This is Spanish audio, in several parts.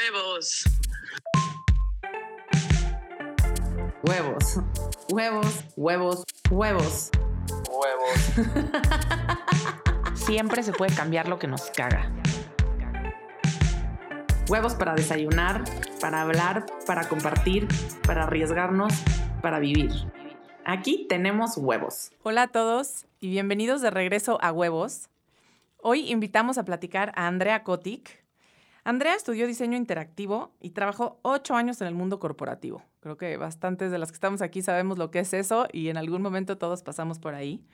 Huevos. Huevos. Huevos, huevos, huevos. Huevos. Siempre se puede cambiar lo que nos caga. Huevos para desayunar, para hablar, para compartir, para arriesgarnos, para vivir. Aquí tenemos huevos. Hola a todos y bienvenidos de regreso a Huevos. Hoy invitamos a platicar a Andrea Kotik. Andrea estudió diseño interactivo y trabajó ocho años en el mundo corporativo. Creo que bastantes de las que estamos aquí sabemos lo que es eso y en algún momento todos pasamos por ahí.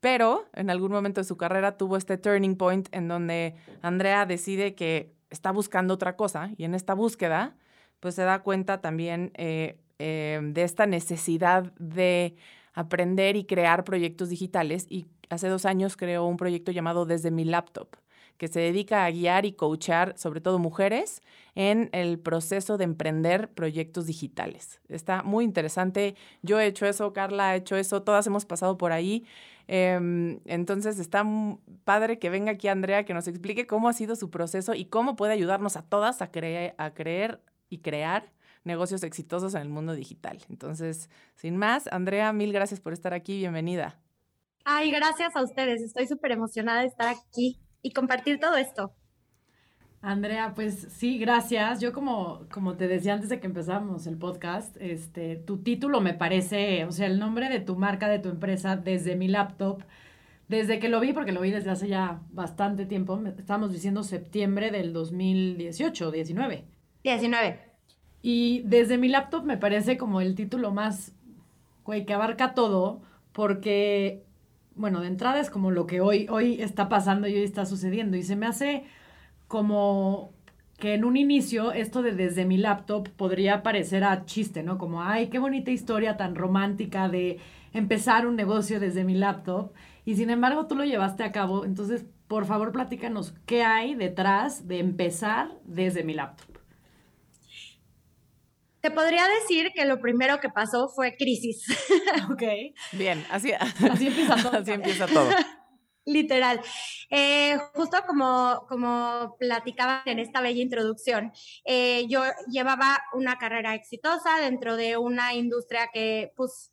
Pero en algún momento de su carrera tuvo este turning point en donde Andrea decide que está buscando otra cosa y en esta búsqueda pues se da cuenta también eh, eh, de esta necesidad de aprender y crear proyectos digitales y hace dos años creó un proyecto llamado Desde mi laptop que se dedica a guiar y coachar sobre todo mujeres en el proceso de emprender proyectos digitales. Está muy interesante. Yo he hecho eso, Carla ha hecho eso, todas hemos pasado por ahí. Em, entonces está padre que venga aquí Andrea que nos explique cómo ha sido su proceso y cómo puede ayudarnos a todas a, a creer y crear negocios exitosos en el mundo digital. Entonces, sin más, Andrea, mil gracias por estar aquí, bienvenida. Ay, gracias a ustedes, estoy súper emocionada de estar aquí y compartir todo esto. Andrea, pues sí, gracias. Yo como, como te decía antes de que empezamos el podcast, este, tu título me parece, o sea, el nombre de tu marca, de tu empresa, desde mi laptop, desde que lo vi, porque lo vi desde hace ya bastante tiempo, estamos diciendo septiembre del 2018, 19. 19. Y desde mi laptop me parece como el título más, güey, que abarca todo, porque, bueno, de entrada es como lo que hoy, hoy está pasando y hoy está sucediendo. Y se me hace como que en un inicio esto de desde mi laptop podría parecer a chiste, ¿no? Como, ay, qué bonita historia tan romántica de empezar un negocio desde mi laptop. Y sin embargo tú lo llevaste a cabo. Entonces, por favor, platícanos qué hay detrás de empezar desde mi laptop. Te podría decir que lo primero que pasó fue crisis. Ok. Bien, así, así empieza todo. Así empieza todo. Literal. Eh, justo como, como platicaba en esta bella introducción, eh, yo llevaba una carrera exitosa dentro de una industria que, pues,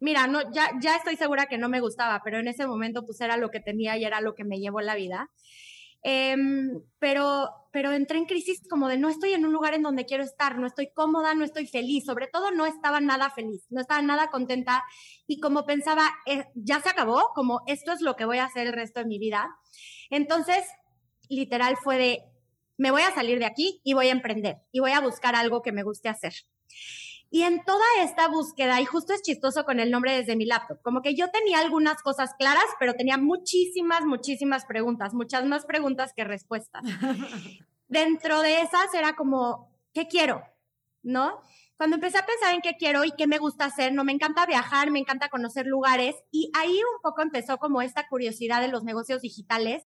mira, no, ya, ya estoy segura que no me gustaba, pero en ese momento, pues, era lo que tenía y era lo que me llevó la vida. Em, pero, pero entré en crisis como de no estoy en un lugar en donde quiero estar, no estoy cómoda, no estoy feliz, sobre todo no estaba nada feliz, no estaba nada contenta y como pensaba, eh, ya se acabó, como esto es lo que voy a hacer el resto de mi vida. Entonces, literal fue de, me voy a salir de aquí y voy a emprender y voy a buscar algo que me guste hacer. Y en toda esta búsqueda, y justo es chistoso con el nombre desde mi laptop, como que yo tenía algunas cosas claras, pero tenía muchísimas, muchísimas preguntas, muchas más preguntas que respuestas. Dentro de esas era como, ¿qué quiero? ¿No? Cuando empecé a pensar en qué quiero y qué me gusta hacer, no me encanta viajar, me encanta conocer lugares y ahí un poco empezó como esta curiosidad de los negocios digitales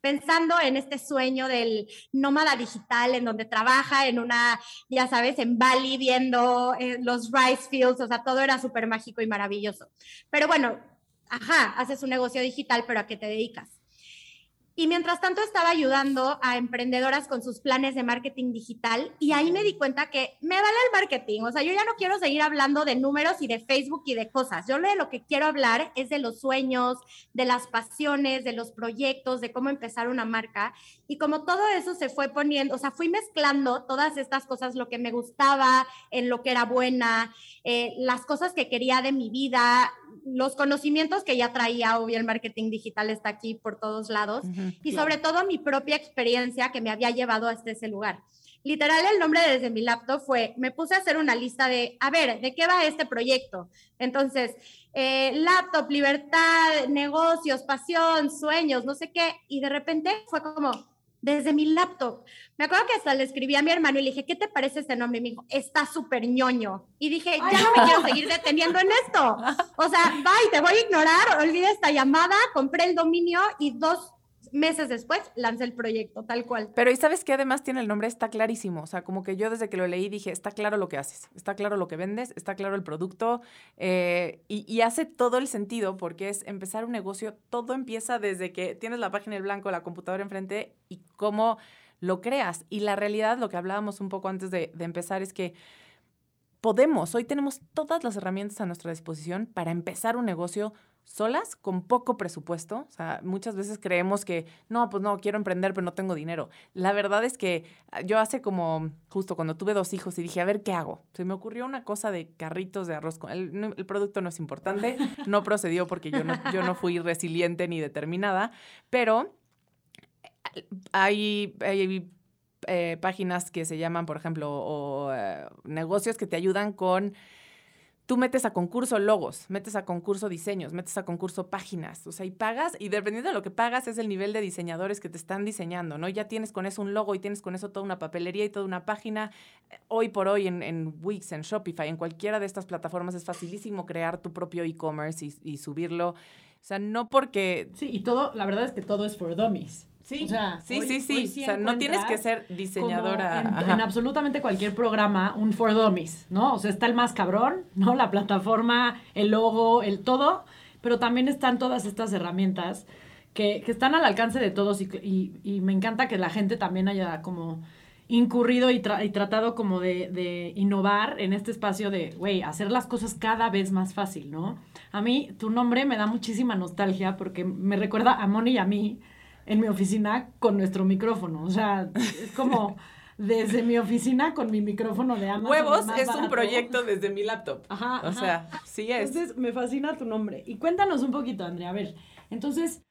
pensando en este sueño del nómada digital en donde trabaja en una, ya sabes, en Bali viendo eh, los rice fields, o sea, todo era súper mágico y maravilloso. Pero bueno, ajá, haces un negocio digital, pero ¿a qué te dedicas? Y mientras tanto estaba ayudando a emprendedoras con sus planes de marketing digital y ahí me di cuenta que me vale el marketing. O sea, yo ya no quiero seguir hablando de números y de Facebook y de cosas. Yo de lo que quiero hablar es de los sueños, de las pasiones, de los proyectos, de cómo empezar una marca. Y como todo eso se fue poniendo, o sea, fui mezclando todas estas cosas, lo que me gustaba, en lo que era buena, eh, las cosas que quería de mi vida, los conocimientos que ya traía, obvio, el marketing digital está aquí por todos lados, y sobre todo mi propia experiencia que me había llevado hasta ese lugar. Literal, el nombre desde mi laptop fue, me puse a hacer una lista de, a ver, ¿de qué va este proyecto? Entonces, eh, laptop, libertad, negocios, pasión, sueños, no sé qué, y de repente fue como, desde mi laptop. Me acuerdo que hasta le escribí a mi hermano y le dije, ¿qué te parece este nombre? Y me dijo, está súper ñoño. Y dije, ya no me quiero seguir deteniendo en esto. O sea, bye, te voy a ignorar, olvida esta llamada, compré el dominio y dos meses después lancé el proyecto, tal cual. Pero y sabes que además tiene el nombre, está clarísimo. O sea, como que yo desde que lo leí dije, está claro lo que haces, está claro lo que vendes, está claro el producto eh, y, hace todo el sentido porque es empezar un negocio, todo empieza desde que tienes la página en blanco, la computadora enfrente y cómo lo creas. Y la realidad, lo que hablábamos un poco antes de empezar, es que podemos, hoy tenemos todas las herramientas a nuestra disposición para empezar un negocio solas, con poco presupuesto. O sea, muchas veces creemos que, no, pues no, quiero emprender, pero no tengo dinero. La verdad es que ah, yo hace como, justo cuando tuve dos hijos y dije, a ver, ¿qué hago? Se me ocurrió una cosa de carritos de arroz. El, producto no es importante, no procedió porque yo no, yo no fui resiliente ni determinada, pero hay, hay eh, páginas que se llaman, por ejemplo, o eh, negocios que te ayudan con tú metes a concurso logos, metes a concurso diseños, metes a concurso páginas, o sea, y pagas, y dependiendo de lo que pagas es el nivel de diseñadores que te están diseñando, ¿no? Ya tienes con eso un logo y tienes con eso toda una papelería y toda una página. Hoy por hoy en, en Wix, en Shopify, en cualquiera de estas plataformas es facilísimo crear tu propio e-commerce y, y subirlo. O sea, no porque... Sí, y todo, la verdad es que todo es for dummies. Sí, O sea, sí, hoy- sí, sí. o sea, no tienes que ser diseñadora. En, absolutamente cualquier programa, un for dummies, ¿no? O sea, está el más cabrón, ¿no? La plataforma, el logo, el todo, pero también están todas estas herramientas que, que están al alcance de todos y, y- y me encanta que la gente también haya como incurrido y, tra- y tratado como de, de innovar en este espacio de, güey, hacer las cosas cada vez más fácil, ¿no? A mí, tu nombre me da muchísima nostalgia porque me recuerda a Moni y a mí en mi oficina con nuestro micrófono. O sea, es como desde mi oficina con mi micrófono de Amazon. Huevos es un barato. proyecto desde mi laptop. Ajá, O ajá. sea, sí es. Entonces, me fascina tu nombre. Y cuéntanos un poquito, Andrea. A ver, entonces,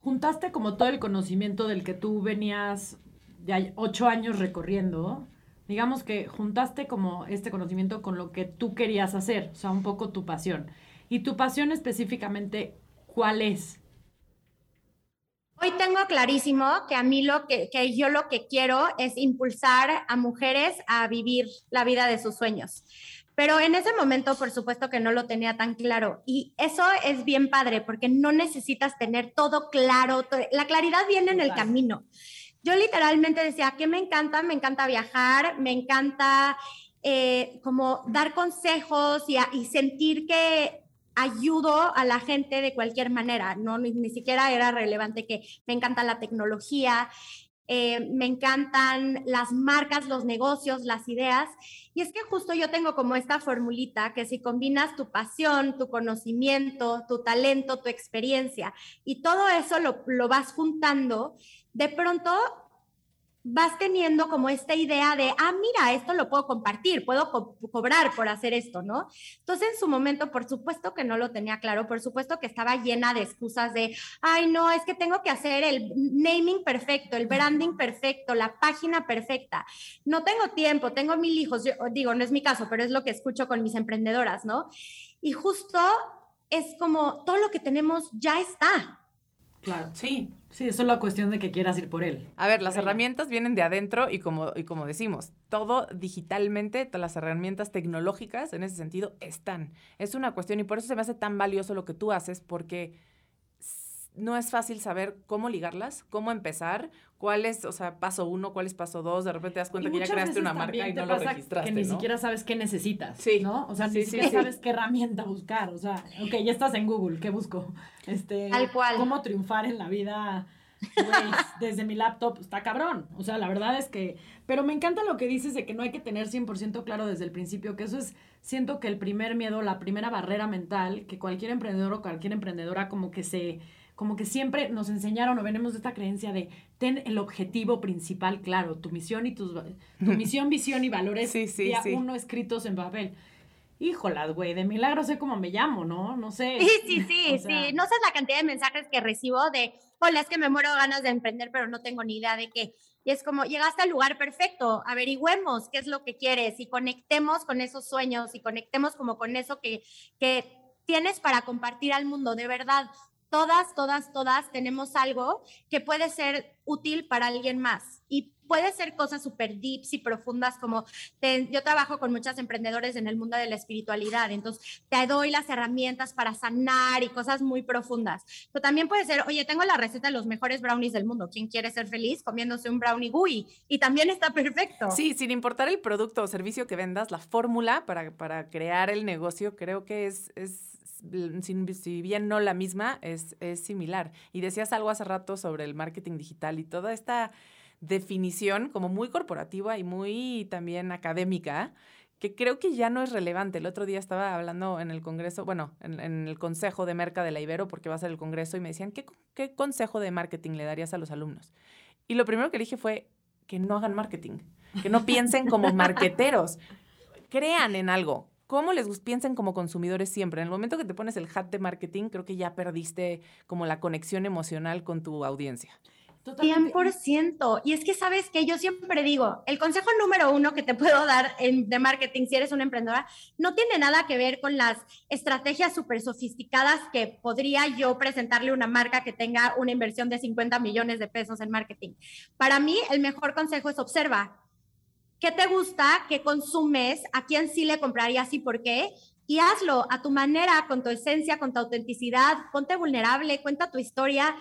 juntaste como todo el conocimiento del que tú venías ya ocho años recorriendo. Digamos que juntaste como este conocimiento con lo que tú querías hacer, o sea, un poco tu pasión. Y tu pasión específicamente, ¿cuál es? Hoy tengo clarísimo que a mí lo que, que yo lo que quiero es impulsar a mujeres a vivir la vida de sus sueños. Pero en ese momento, por supuesto que no lo tenía tan claro. Y eso es bien padre porque no necesitas tener todo claro. La claridad viene en el camino. Yo literalmente decía, que me encanta? Me encanta viajar, me encanta eh, como dar consejos y, a- y sentir que ayudo a la gente de cualquier manera, no ni, siquiera era relevante que me encanta la tecnología, eh, me encantan las marcas, los negocios, las ideas. Y es que justo yo tengo como esta formulita que si combinas tu pasión, tu conocimiento, tu talento, tu experiencia y todo eso lo, lo vas juntando, de pronto vas teniendo como esta idea de, ah, mira, esto lo puedo compartir, puedo co- cobrar por hacer esto, ¿no? Entonces, en su momento, por supuesto que no lo tenía claro, por supuesto que estaba llena de excusas de, ay, no, es que tengo que hacer el naming perfecto, el branding perfecto, la página perfecta. No tengo tiempo, tengo mil hijos, yo digo, no es mi caso, pero es lo que escucho con mis emprendedoras, ¿no? Y justo es como todo lo que tenemos ya está. Claro. Sí. Sí, es solo cuestión de que quieras ir por él. A ver, las herramientas vienen de adentro y como, y como decimos, todo digitalmente, todas las herramientas tecnológicas en ese sentido están. Es una cuestión y por eso se me hace tan valioso lo que tú haces porque no es fácil saber cómo ligarlas, cómo empezar, cuál es, o sea, paso uno, cuál es paso dos, de repente te das cuenta Y que ya creaste una marca y te no lo pasa registraste, Que ni ¿no? siquiera sabes qué necesitas, Sí. ¿no? O sea, Sí, ni sí, siquiera sí. sabes qué herramienta buscar. O sea, ok, ya estás en Google, ¿qué busco? Este, Tal cual. ¿Cómo triunfar en la vida? Desde mi laptop está cabrón. O sea, la verdad es que. Pero me encanta lo que dices de que no hay que tener 100% claro desde el principio, que eso es, siento que el primer miedo, la primera barrera mental que cualquier emprendedor o cualquier emprendedora como que se. Como que siempre nos enseñaron o venimos de esta creencia de ten el objetivo principal claro, tu misión y tus tu misión, visión y valores Sí, sí, día sí. uno escritos en papel. Híjolas, güey, de milagro sé cómo me llamo, ¿no? No sé. Sí, sí, sí, O sea, sí. No sabes la cantidad de mensajes que recibo de, hola, es que me muero ganas de emprender, pero no tengo ni idea de qué. Y es como, llegaste al lugar perfecto, averigüemos qué es lo que quieres y conectemos con esos sueños y conectemos como con eso que, que tienes para compartir al mundo. De verdad, todas, todas, todas tenemos algo que puede ser útil para alguien más. Y puede ser cosas súper deeps y profundas como te- yo trabajo con muchas emprendedores en el mundo de la espiritualidad, entonces te doy las herramientas para sanar y cosas muy profundas. Pero también puede ser, oye, tengo la receta de los mejores brownies del mundo. ¿Quién quiere ser feliz comiéndose un brownie gooey? Y también está perfecto. Sí, sin importar el producto o servicio que vendas, la fórmula para, para crear el negocio creo que es, es si, bien no la misma, es, es similar. Y decías algo hace rato sobre el marketing digital y toda esta definición como muy corporativa y muy también académica que creo que ya no es relevante. El otro día estaba hablando en el Congreso, bueno, en, el Consejo de Merca de la Ibero, porque va a ser el Congreso, y me decían, ¿qué, ¿qué consejo de marketing le darías a los alumnos? Y lo primero que dije fue que no hagan marketing, que no piensen como marqueteros, crean en algo. ¿Cómo les piensen como consumidores siempre? En el momento que te pones el hat de marketing, creo que ya perdiste como la conexión emocional con tu audiencia. 100%. Y es que sabes que yo siempre digo, el consejo número uno que te puedo dar en, de marketing si eres una emprendedora no tiene nada que ver con las estrategias súper sofisticadas que podría yo presentarle una marca que tenga una inversión de 50 millones de pesos en marketing. Para mí, el mejor consejo es observa. ¿Qué te gusta? ¿Qué consumes? ¿A quién sí le comprarías y por qué? y hazlo a tu manera, con tu esencia, con tu autenticidad, ponte vulnerable, cuenta tu historia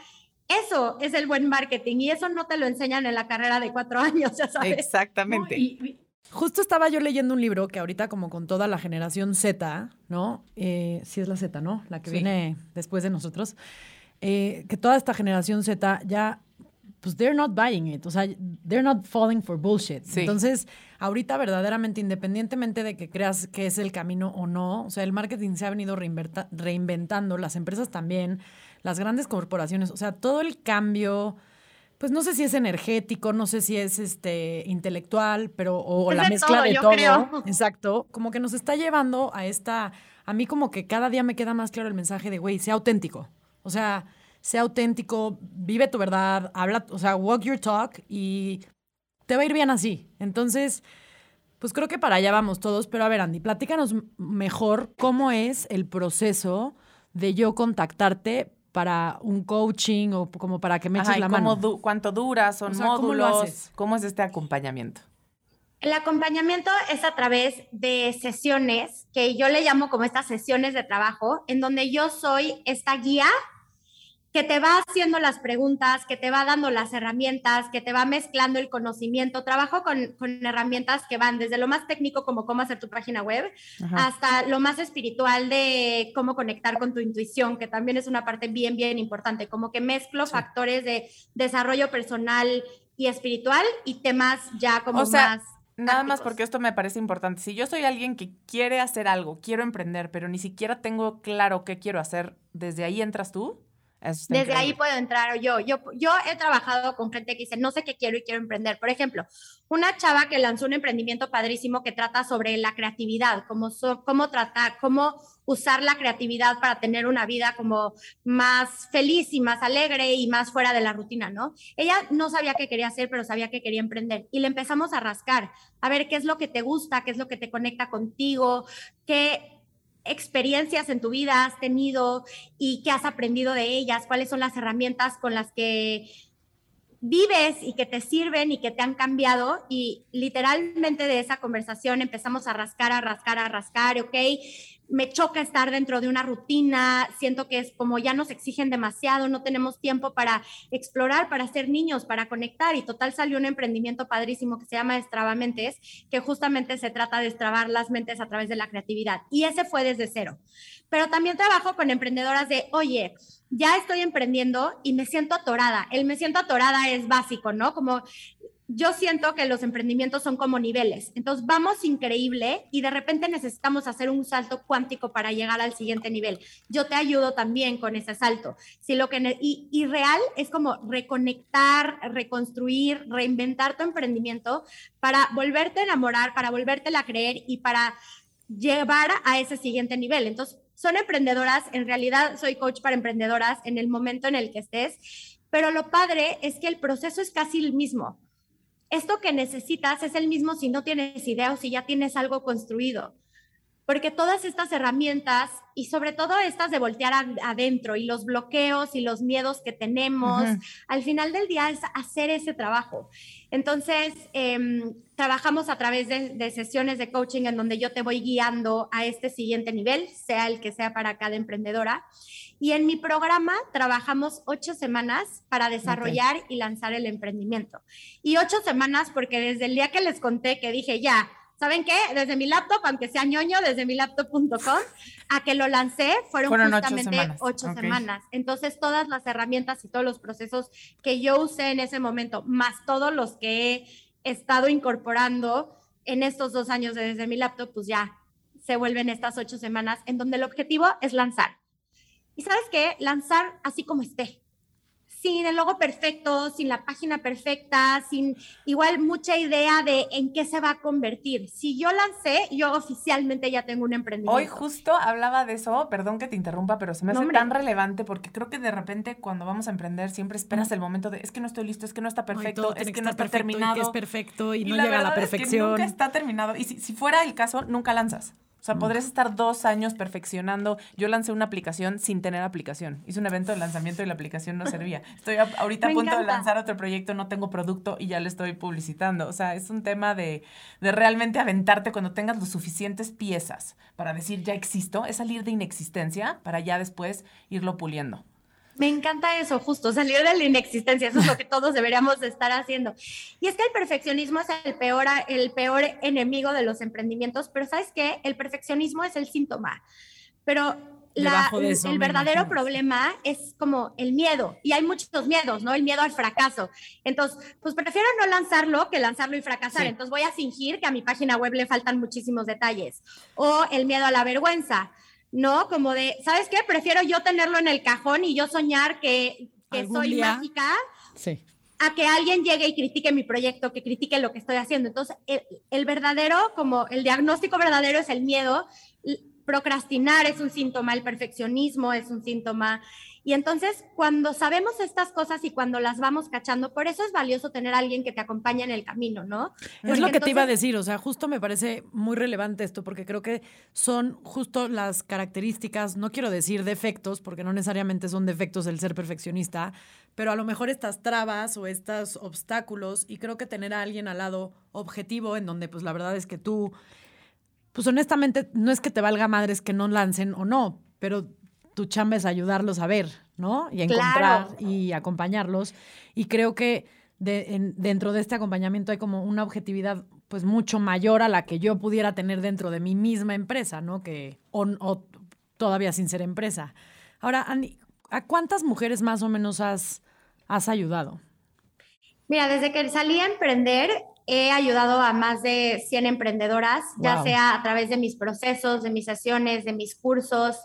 eso es el buen marketing y eso no te lo enseñan en la carrera de cuatro años, ya sabes. Exactamente. y, justo estaba yo leyendo un libro que ahorita como con toda la generación Z, ¿no? Eh, sí es la Z, ¿no? La que viene después de nosotros. Eh, que toda esta generación Z ya, pues they're not buying it, o sea, they're not falling for bullshit. Entonces, ahorita verdaderamente, independientemente de que creas que es el camino o no, o sea, el marketing se ha venido reinventando, las empresas también las grandes corporaciones, o sea, todo el cambio, pues no sé si es energético, no sé si es este intelectual, pero o la mezcla de todo, exacto, como que nos está llevando a esta a mí como que cada día me queda más claro el mensaje de, güey, sea auténtico. O sea, sea auténtico, vive tu verdad, habla, o sea, walk your talk y te va a ir bien así. Entonces, pues creo que para allá vamos todos, pero a ver, Andy, platícanos mejor cómo es el proceso de yo contactarte para un coaching o como para que me eches la mano? ¿Cuánto dura? ¿Son módulos? ¿Cómo, es este acompañamiento? El acompañamiento es a través de sesiones que yo le llamo como estas sesiones de trabajo, en donde yo soy esta guía que te va haciendo las preguntas, que te va dando las herramientas, que te va mezclando el conocimiento. Trabajo con, herramientas que van desde lo más técnico como cómo hacer tu página web, hasta lo más espiritual de cómo conectar con tu intuición, que también es una parte bien, bien importante, como que mezclo factores de desarrollo personal y espiritual y temas ya como más... Nada más porque esto me parece importante. Si yo soy alguien que quiere hacer algo, quiero emprender, pero ni siquiera tengo claro qué quiero hacer, ¿desde ahí entras tú? Desde ahí puedo entrar yo. yo. Yo he trabajado con gente que dice, no sé qué quiero y quiero emprender. Por ejemplo, una chava que lanzó un emprendimiento padrísimo que trata sobre la creatividad, cómo, cómo tratar, cómo usar la creatividad para tener una vida como más feliz y más alegre y más fuera de la rutina, ¿no? Ella no sabía qué quería hacer, pero sabía que quería emprender. Y le empezamos a rascar, a ver qué es lo que te gusta, qué es lo que te conecta contigo, qué experiencias en tu vida has tenido y qué has aprendido de ellas, cuáles son las herramientas con las que vives y que te sirven y que te han cambiado. Y literalmente de esa conversación empezamos a rascar, a rascar, a rascar, ok, me choca estar dentro de una rutina, siento que es como ya nos exigen demasiado, no tenemos tiempo para explorar, para ser niños, para conectar y total salió un emprendimiento padrísimo que se llama Mentes, que justamente se trata de destrabar las mentes a través de la creatividad y ese fue desde cero. Pero también trabajo con emprendedoras de, oye, ya estoy emprendiendo y me siento atorada. El me siento atorada es básico, ¿no? Como yo siento que los emprendimientos son como niveles. Entonces vamos increíble y de repente necesitamos hacer un salto cuántico para llegar al siguiente nivel. Yo te ayudo también con ese salto. Si lo que y, y real es como reconectar, reconstruir, reinventar tu emprendimiento para volverte a enamorar, para volverte a creer y para llevar a ese siguiente nivel. Entonces, son emprendedoras, en realidad soy coach para emprendedoras en el momento en el que estés, pero lo padre es que el proceso es casi el mismo esto que necesitas es el mismo si no tienes idea o si ya tienes algo construido. Porque todas estas herramientas y sobre todo estas de voltear adentro y los bloqueos y los miedos que tenemos, al final del día es hacer ese trabajo. Entonces, em, trabajamos a través de, de, sesiones de coaching en donde yo te voy guiando a este siguiente nivel, sea el que sea para cada emprendedora. Y en mi programa trabajamos ocho semanas para desarrollar y lanzar el emprendimiento. Y ocho semanas porque desde el día que les conté que dije, ya, ¿saben qué? Desde mi laptop, aunque sea ñoño, desde mi laptop.com, a que lo lancé fueron, Fueron ocho justamente semanas, ocho semanas. Entonces, todas las herramientas y todos los procesos que yo usé en ese momento, más todos los que he estado incorporando en estos dos años de desde mi laptop, pues ya se vuelven estas ocho semanas en donde el objetivo es lanzar. Y sabes qué? Lanzar así como esté. Sin el logo perfecto, sin la página perfecta, sin igual mucha idea de en qué se va a convertir. Si yo lancé, yo oficialmente ya tengo un emprendimiento. Hoy justo hablaba de eso, perdón que te interrumpa, pero se me hace tan relevante porque creo que de repente cuando vamos a emprender siempre esperas el momento de es que no estoy listo, es que no está perfecto, es que no está estar perfecto, y terminado. que es perfecto y, Y no la llega a la verdad es que perfección. nunca está terminado. Y si, si fuera el caso, nunca lanzas. O sea, podrías estar dos años perfeccionando. Yo lancé una aplicación sin tener aplicación. Hice un evento de lanzamiento y la aplicación no servía. Estoy a- ahorita a punto de lanzar otro proyecto, no tengo producto y ya lo estoy publicitando. O sea, es un tema de, de realmente aventarte cuando tengas los suficientes piezas para decir ya existo, es salir de inexistencia para ya después irlo puliendo. Me encanta eso, justo, salir de la inexistencia, eso es lo que todos deberíamos de estar haciendo. Y es que el perfeccionismo es el peor, el peor enemigo de los emprendimientos, pero ¿sabes qué? El perfeccionismo es el síntoma, pero la- eso, el verdadero imagino. problema es como el miedo, y hay muchos miedos, ¿no? El miedo al fracaso. Entonces, pues prefiero no lanzarlo que lanzarlo y fracasar, Sí. entonces voy a fingir que a mi página web le faltan muchísimos detalles. O el miedo a la vergüenza. ¿No? Como de, ¿sabes qué? Prefiero yo tenerlo en el cajón y yo soñar que, que soy día. mágica Sí. a que alguien llegue y critique mi proyecto, que critique lo que estoy haciendo. Entonces, el, el verdadero, como el diagnóstico verdadero es el miedo. Procrastinar es un síntoma, el perfeccionismo es un síntoma. Y entonces, cuando sabemos estas cosas y cuando las vamos cachando, por eso es valioso tener a alguien que te acompañe en el camino, ¿no? Es lo que te iba a decir, o sea, justo me parece muy relevante esto, porque creo que son justo las características, no quiero decir defectos, porque no necesariamente son defectos el ser perfeccionista, pero a lo mejor estas trabas o estos obstáculos, y creo que tener a alguien al lado objetivo, en donde pues la verdad es que tú, pues honestamente, no es que te valga madres que no lancen o no, pero tu chamba es ayudarlos a ver, ¿no? Y encontrar Claro. y acompañarlos. Y creo que de- en- dentro de este acompañamiento hay como una objetividad pues mucho mayor a la que yo pudiera tener dentro de mi misma empresa, ¿no? Que, o, o todavía sin ser empresa. Ahora, Andy, ¿a cuántas mujeres más o menos has, has ayudado? Mira, desde que salí a emprender, he ayudado a más de 100 emprendedoras, ya sea a través de mis procesos, de mis sesiones, de mis cursos.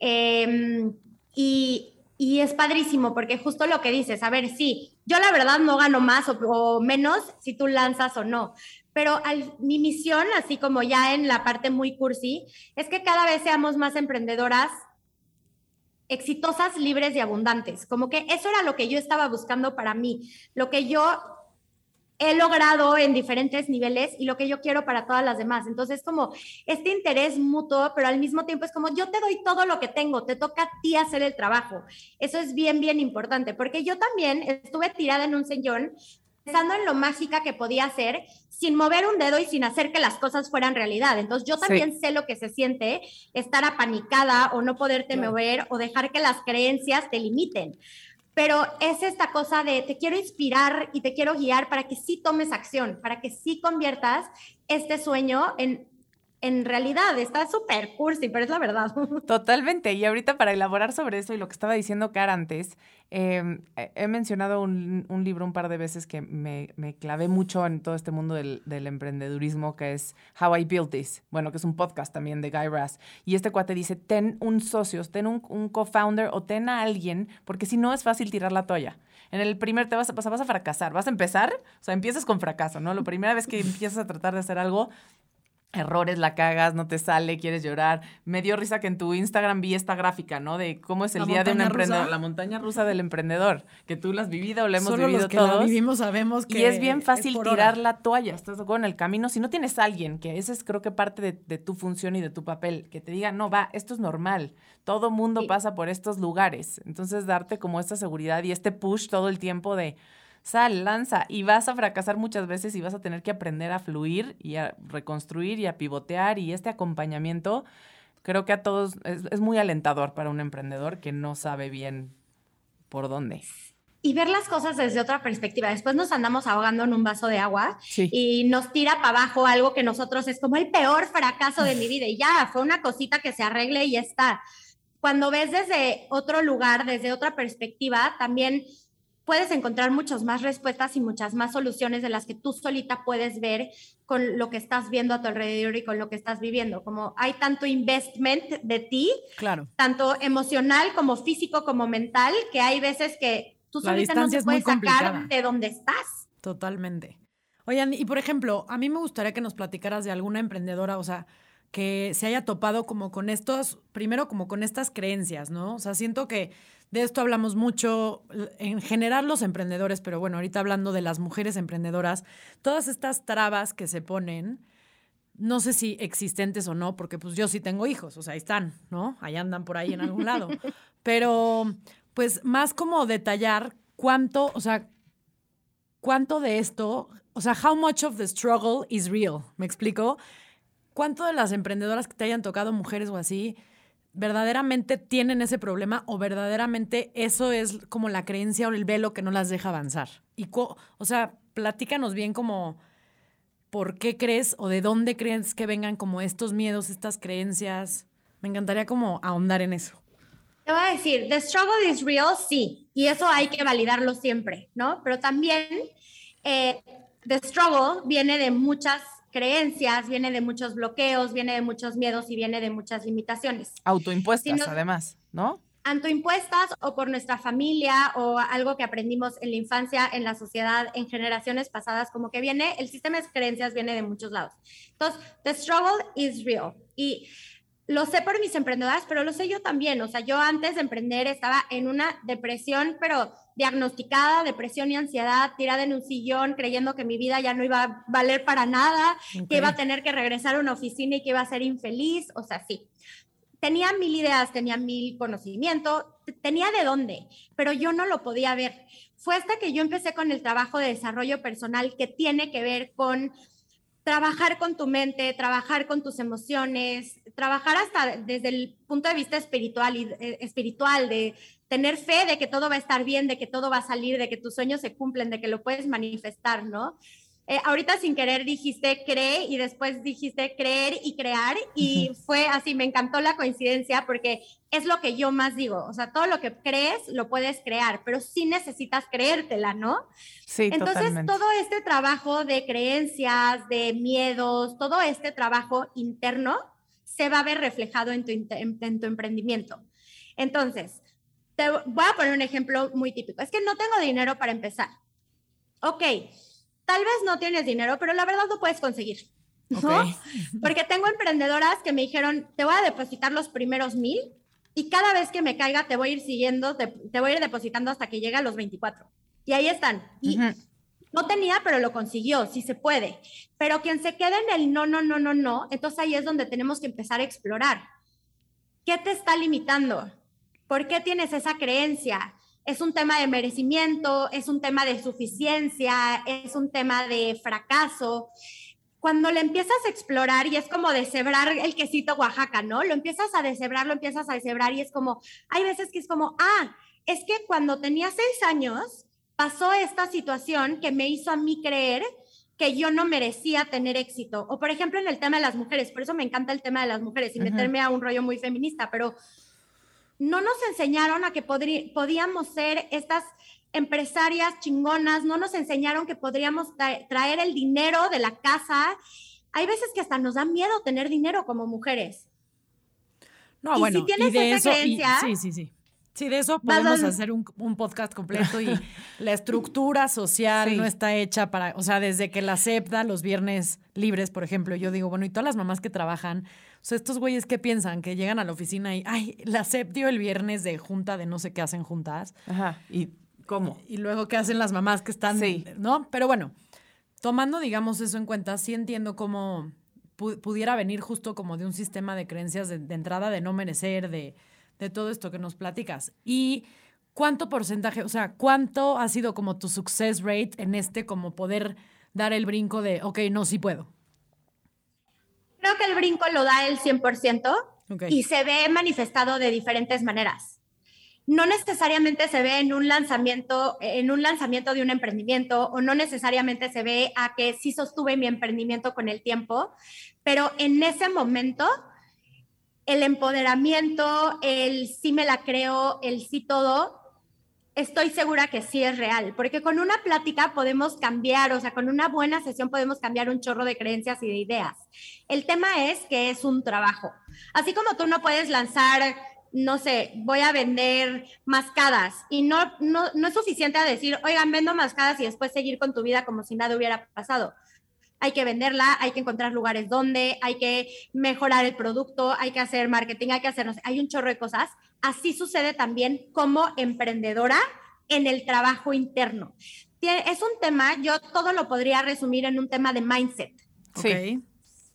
em, y, y es padrísimo porque justo lo que dices, a ver, sí, yo la verdad no gano más o, menos si tú lanzas o no. Pero mi misión, así como ya en la parte muy cursi, es que cada vez seamos más emprendedoras exitosas, libres y abundantes. Como que eso era lo que yo estaba buscando para mí, lo que yo he logrado en diferentes niveles y lo que yo quiero para todas las demás. Entonces, como este interés mutuo, pero al mismo tiempo es como yo te doy todo lo que tengo, te toca a ti hacer el trabajo. Eso es bien, bien importante, porque yo también estuve tirada en un sillón pensando en lo mágica que podía ser sin mover un dedo y sin hacer que las cosas fueran realidad. Entonces yo Sí. también sé lo que se siente estar apanicada o no poderte Claro. mover o dejar que las creencias te limiten. Pero es esta cosa de te quiero inspirar y te quiero guiar para que sí tomes acción, para que sí conviertas este sueño en, en realidad. Está súper cursi, pero es la verdad. Totalmente. Y ahorita para elaborar sobre eso y lo que estaba diciendo Car antes, eh, he- mencionado un, libro un par de veces que me, me clavé mucho en todo este mundo del, emprendedurismo, que es How I Built This. Bueno, que es un podcast también de Guy Raz. Y este cuate dice, ten un socio, ten un, un co-founder o ten a alguien, porque si no es fácil tirar la toalla. En el primer te vas a- vas a fracasar. Vas a empezar, o sea, empiezas con fracaso, ¿no? La primera vez que empiezas a tratar de hacer algo, errores, la cagas, no te sale, quieres llorar. Me dio risa que en tu Instagram vi esta gráfica, ¿no? De cómo es el ¿La día de un emprendedor, rusa? la montaña rusa del emprendedor, que tú la has vivido, la hemos Solo vivido los que todos. la vivimos sabemos que y es bien fácil tirar hora. la toalla, estás en el camino. Si no tienes a alguien, que ese es creo que parte de, de tu función y de tu papel, que te diga, no, va, esto es normal, todo mundo Sí. pasa por estos lugares. Entonces, darte como esta seguridad y este push todo el tiempo de sal, lanza, y vas a fracasar muchas veces y vas a tener que aprender a fluir y a reconstruir y a pivotear y este acompañamiento creo que a todos es, es muy alentador para un emprendedor que no sabe bien por dónde. y ver las cosas desde otra perspectiva. Después nos andamos ahogando en un vaso de agua Sí. y nos tira para abajo algo que nosotros es como el peor fracaso de mi vida y ya, fue una cosita que se arregle y ya está. Cuando ves desde otro lugar, desde otra perspectiva, también puedes encontrar muchas más respuestas y muchas más soluciones de las que tú solita puedes ver con lo que estás viendo a tu alrededor y con lo que estás viviendo. Como hay tanto investment de ti, Claro. tanto emocional como físico como mental, que hay veces que tú La solita no te puedes sacar de donde estás. Totalmente. Oigan, y por ejemplo, a mí me gustaría que nos platicaras de alguna emprendedora, o sea, que se haya topado como con estos, primero como con estas creencias, ¿no? O sea, siento que de esto hablamos mucho en general los emprendedores, pero bueno, ahorita hablando de las mujeres emprendedoras, todas estas trabas que se ponen, no sé si existentes o no, porque pues yo sí tengo hijos, o sea, ahí están, ¿no? Ahí andan por ahí en algún lado. Pero pues más como detallar cuánto, o sea, cuánto de esto, o sea, how much of the struggle is real, ¿me explico? ¿Cuánto de las emprendedoras que te hayan tocado mujeres o así verdaderamente tienen ese problema o verdaderamente eso es como la creencia o el velo que no las deja avanzar? Y o sea, platícanos bien como por qué crees o de dónde crees que vengan como estos miedos, estas creencias. Me encantaría como ahondar en eso. Te voy a decir, the struggle is real, sí, y eso hay que validarlo siempre, ¿no? Pero también eh, the struggle viene de muchas creencias, viene de muchos bloqueos, viene de muchos miedos y viene de muchas limitaciones. Autoimpuestas, Si además, ¿no? tanto impuestas o por nuestra familia o algo que aprendimos en la infancia, en la sociedad, en generaciones pasadas, como que viene, el sistema de creencias viene de muchos lados. Entonces, the struggle is real. Y lo sé por mis emprendedoras, pero lo sé yo también. O sea, yo antes de emprender estaba en una depresión, pero diagnosticada, depresión y ansiedad, tirada en un sillón, creyendo que mi vida ya no iba a valer para nada, que iba a tener que regresar a una oficina y que iba a ser infeliz. O sea, sí tenía mil ideas, tenía mil conocimiento, tenía de dónde, pero yo no lo podía ver. Fue hasta que yo empecé con el trabajo de desarrollo personal que tiene que ver con trabajar con tu mente, trabajar con tus emociones, trabajar hasta desde el punto de vista espiritual y eh, espiritual de tener fe de que todo va a estar bien, de que todo va a salir, de que tus sueños se cumplen, de que lo puedes manifestar, ¿no? Eh, ahorita sin querer dijiste cree y después dijiste creer y crear y fue así, me encantó la coincidencia porque es lo que yo más digo, o sea, todo lo que crees lo puedes crear, pero sí necesitas creértela, ¿no? Sí, Entonces, totalmente. todo este trabajo de creencias, de miedos, todo este trabajo interno se va a ver reflejado en tu, en tu emprendimiento. Entonces, te voy a poner un ejemplo muy típico. Es que no tengo dinero para empezar. Ok, tal vez no tienes dinero, pero la verdad lo puedes conseguir. ¿no? Porque tengo emprendedoras que me dijeron, te voy a depositar los primeros mil y cada vez que me caiga te voy a ir siguiendo, te, te voy a ir depositando hasta que llegue a los 24. Y ahí están. Y no tenía, pero lo consiguió, sí se puede. Pero quien se queda en el no, no, no, no, no, entonces ahí es donde tenemos que empezar a explorar. ¿Qué te está limitando? ¿Por qué tienes esa creencia? ¿Es un tema de merecimiento? ¿Es un tema de suficiencia? ¿Es un tema de fracaso? Cuando le empiezas a explorar y es como deshebrar el quesito Oaxaca, ¿no? Lo empiezas a deshebrar, lo empiezas a deshebrar y es como, hay veces que es como, ah, es que cuando tenía seis años pasó esta situación que me hizo a mí creer que yo no merecía tener éxito. O por ejemplo en el tema de las mujeres, por eso me encanta el tema de las mujeres y meterme a un rollo muy feminista, pero no nos enseñaron a que podíamos ser estas empresarias chingonas, no nos enseñaron que podríamos tra- traer el dinero de la casa. Hay veces que hasta nos da miedo tener dinero como mujeres. No, Y si bueno, tienes y de esa eso, y- creencia, sí, sí, sí. Sí, de eso podemos a- hacer un, un podcast completo y la estructura social Sí. no está hecha para, o sea, desde que la SEP da los viernes libres, por ejemplo, yo digo, bueno, y todas las mamás que trabajan, sea, estos güeyes que piensan que llegan a la oficina y, ay, la dio el viernes de junta de no sé qué hacen juntas, Ajá. ¿Y cómo? y luego qué hacen las mamás que están, Sí. ¿no? Pero bueno, tomando, digamos, eso en cuenta, sí entiendo cómo pu- pudiera venir justo como de un sistema de creencias de, de entrada, de no merecer, de, de todo esto que nos platicas. Y cuánto porcentaje, o sea, cuánto ha sido como tu success rate en este, como poder dar el brinco de, ok, no, sí puedo. Creo que el brinco lo da el 100% Ok. y se ve manifestado de diferentes maneras. no necesariamente se ve en un lanzamiento, en un lanzamiento de un emprendimiento, o no necesariamente se ve a que sí sostuve mi emprendimiento con el tiempo, pero en ese momento el empoderamiento, el sí me la creo, el sí todo, estoy segura que sí es real, porque con una plática podemos cambiar, o sea, con una buena sesión podemos cambiar un chorro de creencias y de ideas. El tema es que es un trabajo. Así como tú no puedes lanzar no sé, voy a vender mascadas y no, no, no es suficiente a decir, oigan, vendo mascadas y después seguir con tu vida como si nada hubiera pasado. Hay que venderla, hay que encontrar lugares donde, hay que mejorar el producto, hay que hacer marketing, hay que hacer, no sé, hay un chorro de cosas. Así sucede también como emprendedora en el trabajo interno. Es un tema, yo todo lo podría resumir en un tema de mindset. Sí.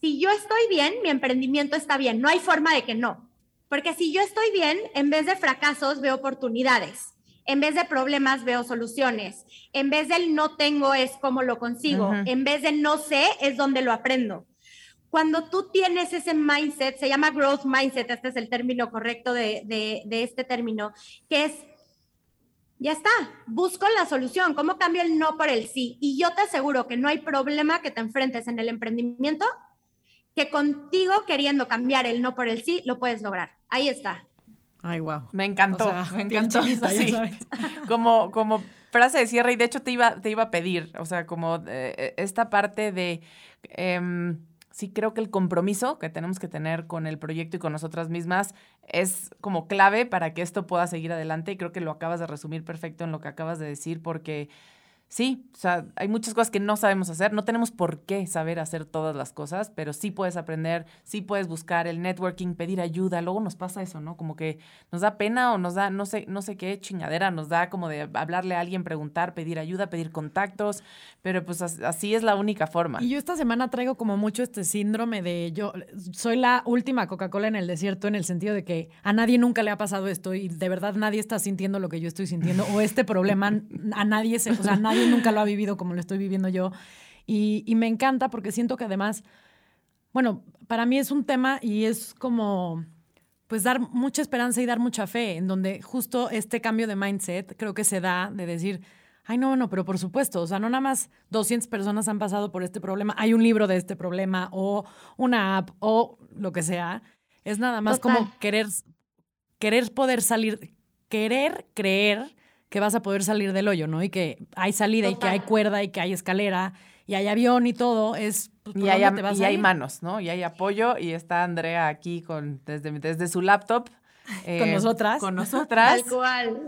Si yo estoy bien, mi emprendimiento está bien, no hay forma de que no. Porque si yo estoy bien, en vez de fracasos veo oportunidades, en vez de problemas veo soluciones, en vez del no tengo es como lo consigo, en vez de no sé es donde lo aprendo. Cuando tú tienes ese mindset, se llama growth mindset, este es el término correcto de, de este término, que es ya está, busco la solución, ¿cómo cambio el no por el sí? Y yo te aseguro que no hay problema que te enfrentes en el emprendimiento que contigo queriendo cambiar el no por el sí, lo puedes lograr. Ahí está. Ay, wow. Me encantó, me encantó. Como, como frase de cierre, y de hecho te iba, te iba a pedir, o sea, como eh, esta parte de, em, sí creo que el compromiso que tenemos que tener con el proyecto y con nosotras mismas es como clave para que esto pueda seguir adelante, y creo que lo acabas de resumir perfecto en lo que acabas de decir, porque Sí, o sea, hay muchas cosas que no sabemos hacer, no tenemos por qué saber hacer todas las cosas, pero sí puedes aprender, sí puedes buscar el networking, pedir ayuda, luego nos pasa eso, ¿no? Como que nos da pena o nos da, no sé, no sé qué chingadera, nos da como de hablarle a alguien, preguntar, pedir ayuda, pedir contactos, pero pues así es la única forma. Y yo esta semana traigo como mucho este síndrome de yo soy la última Coca-Cola en el desierto en el sentido de que a nadie nunca le ha pasado esto y de verdad nadie está sintiendo lo que yo estoy sintiendo o este problema a nadie se, o sea, nadie nunca lo ha vivido como lo estoy viviendo yo. Y, y me encanta porque siento que además, bueno, para mí es un tema y es como pues dar mucha esperanza y dar mucha fe, en donde justo este cambio de mindset creo que se da de decir, ay, no, no, pero por supuesto, o sea, no nada más 200 personas han pasado por este problema, hay un libro de este problema o una app o lo que sea, es nada más como querer, querer poder salir, querer creer que vas a poder salir del hoyo, ¿no? Y que hay salida y que hay cuerda y que hay escalera y hay avión y todo, es... Pues, y, hay, y hay, manos, ¿no? Y hay apoyo y está Andrea aquí con, desde, desde su laptop. con eh, nosotras. Con nosotras. Tal cual.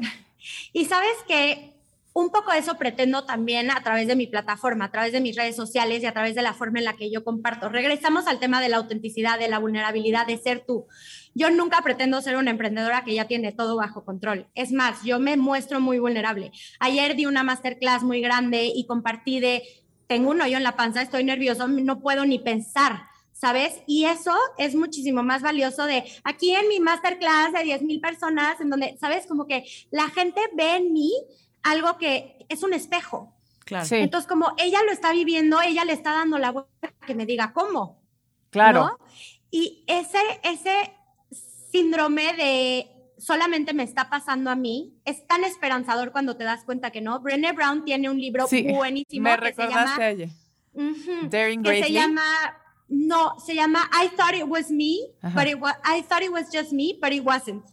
Y sabes que un poco eso pretendo también a través de mi plataforma, a través de mis redes sociales y a través de la forma en la que yo comparto. Regresamos al tema de la autenticidad, de la vulnerabilidad, de ser tú. Yo nunca pretendo ser una emprendedora que ya tiene todo bajo control. Es más, yo me muestro muy vulnerable. Ayer di una masterclass muy grande y compartí de, tengo un hoyo en la panza, estoy nervioso, no puedo ni pensar. ¿Sabes? Y eso es muchísimo más valioso de aquí en mi masterclass de 10 mil personas, en donde, ¿sabes? Como que la gente ve en mí algo que es un espejo. Claro. Entonces, como ella lo está viviendo, ella le está dando la vuelta que me diga cómo. Claro. Y ese, ese síndrome de solamente me está pasando a mí es tan esperanzador cuando te das cuenta que no. Brené Brown tiene un libro buenísimo me que se llama a ella. Daring que se llama no, se llama I thought it was me, but it was I thought it was just me, but it wasn't.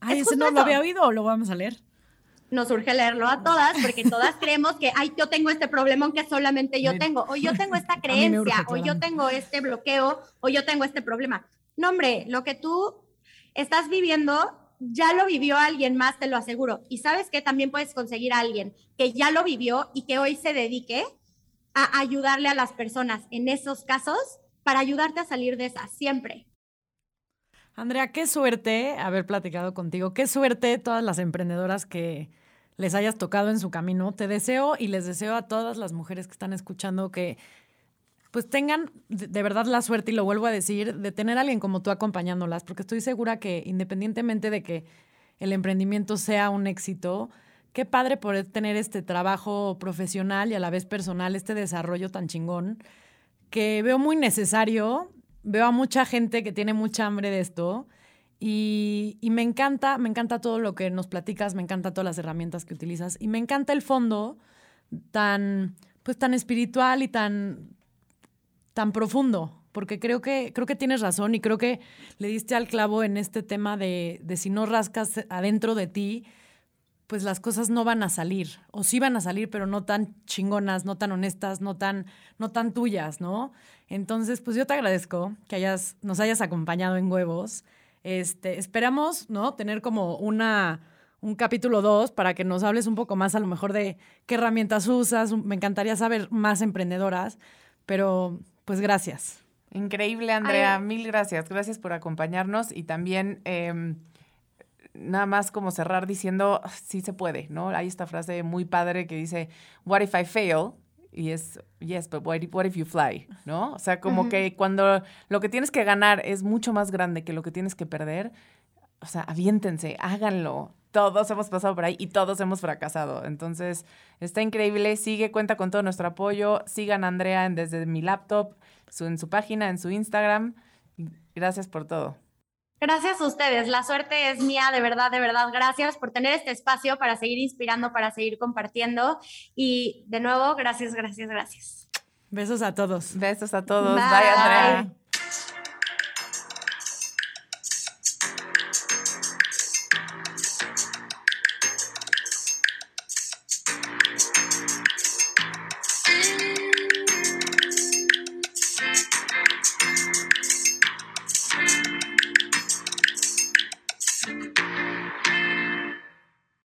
Ay, ese no lo había oído o lo vamos a leer. Nos surge leerlo a todas porque todas creemos que ay, yo tengo este problema que solamente yo tengo, o yo tengo esta creencia, o yo tengo este bloqueo, o yo tengo este problema. No, hombre, lo que tú estás viviendo, ya lo vivió alguien más, te lo aseguro. Y sabes que también puedes conseguir a alguien que ya lo vivió y que hoy se dedique a ayudarle a las personas en esos casos para ayudarte a salir de esa, siempre. Andrea, qué suerte haber platicado contigo, qué suerte todas las emprendedoras que les hayas tocado en su camino. Te deseo y les deseo a todas las mujeres que están escuchando que pues tengan de verdad la suerte, y lo vuelvo a decir, de tener a alguien como tú acompañándolas, porque estoy segura que independientemente de que el emprendimiento sea un éxito, qué padre poder tener este trabajo profesional y a la vez personal, este desarrollo tan chingón, que veo muy necesario, veo a mucha gente que tiene mucha hambre de esto Y, y me encanta, me encanta todo lo que nos platicas, me encanta todas las herramientas que utilizas y me encanta el fondo tan, pues tan espiritual y tan, tan profundo, porque creo que, creo que tienes razón y creo que le diste al clavo en este tema de, de si no rascas adentro de ti, pues las cosas no van a salir, o sí van a salir, pero no tan chingonas, no tan honestas, no tan, no tan tuyas, ¿no? Entonces, pues yo te agradezco que hayas, nos hayas acompañado en Huevos. Este, esperamos, ¿no? Tener como una, un capítulo 2 para que nos hables un poco más a lo mejor de qué herramientas usas. Me encantaría saber más emprendedoras, pero pues gracias. Increíble, Andrea. Mil gracias. Gracias por acompañarnos y también em, nada más como cerrar diciendo, sí se puede, ¿no? Hay esta frase muy padre que dice, what if I fail? Y es, yes, but what if, what if you fly? ¿No? O sea, como que cuando lo que tienes que ganar es mucho más grande que lo que tienes que perder, o sea, aviéntense, háganlo. Todos hemos pasado por ahí y todos hemos fracasado. Entonces, está increíble. Sigue, cuenta con todo nuestro apoyo. Sigan a Andrea en desde mi laptop, su, en su página, en su Instagram. Gracias por todo. Gracias a ustedes. La suerte es mía, de verdad, de verdad. Gracias por tener este espacio para seguir inspirando, para seguir compartiendo. Y de nuevo, gracias, gracias, gracias. Besos a todos. Besos a todos. Bye. Bye Andrea.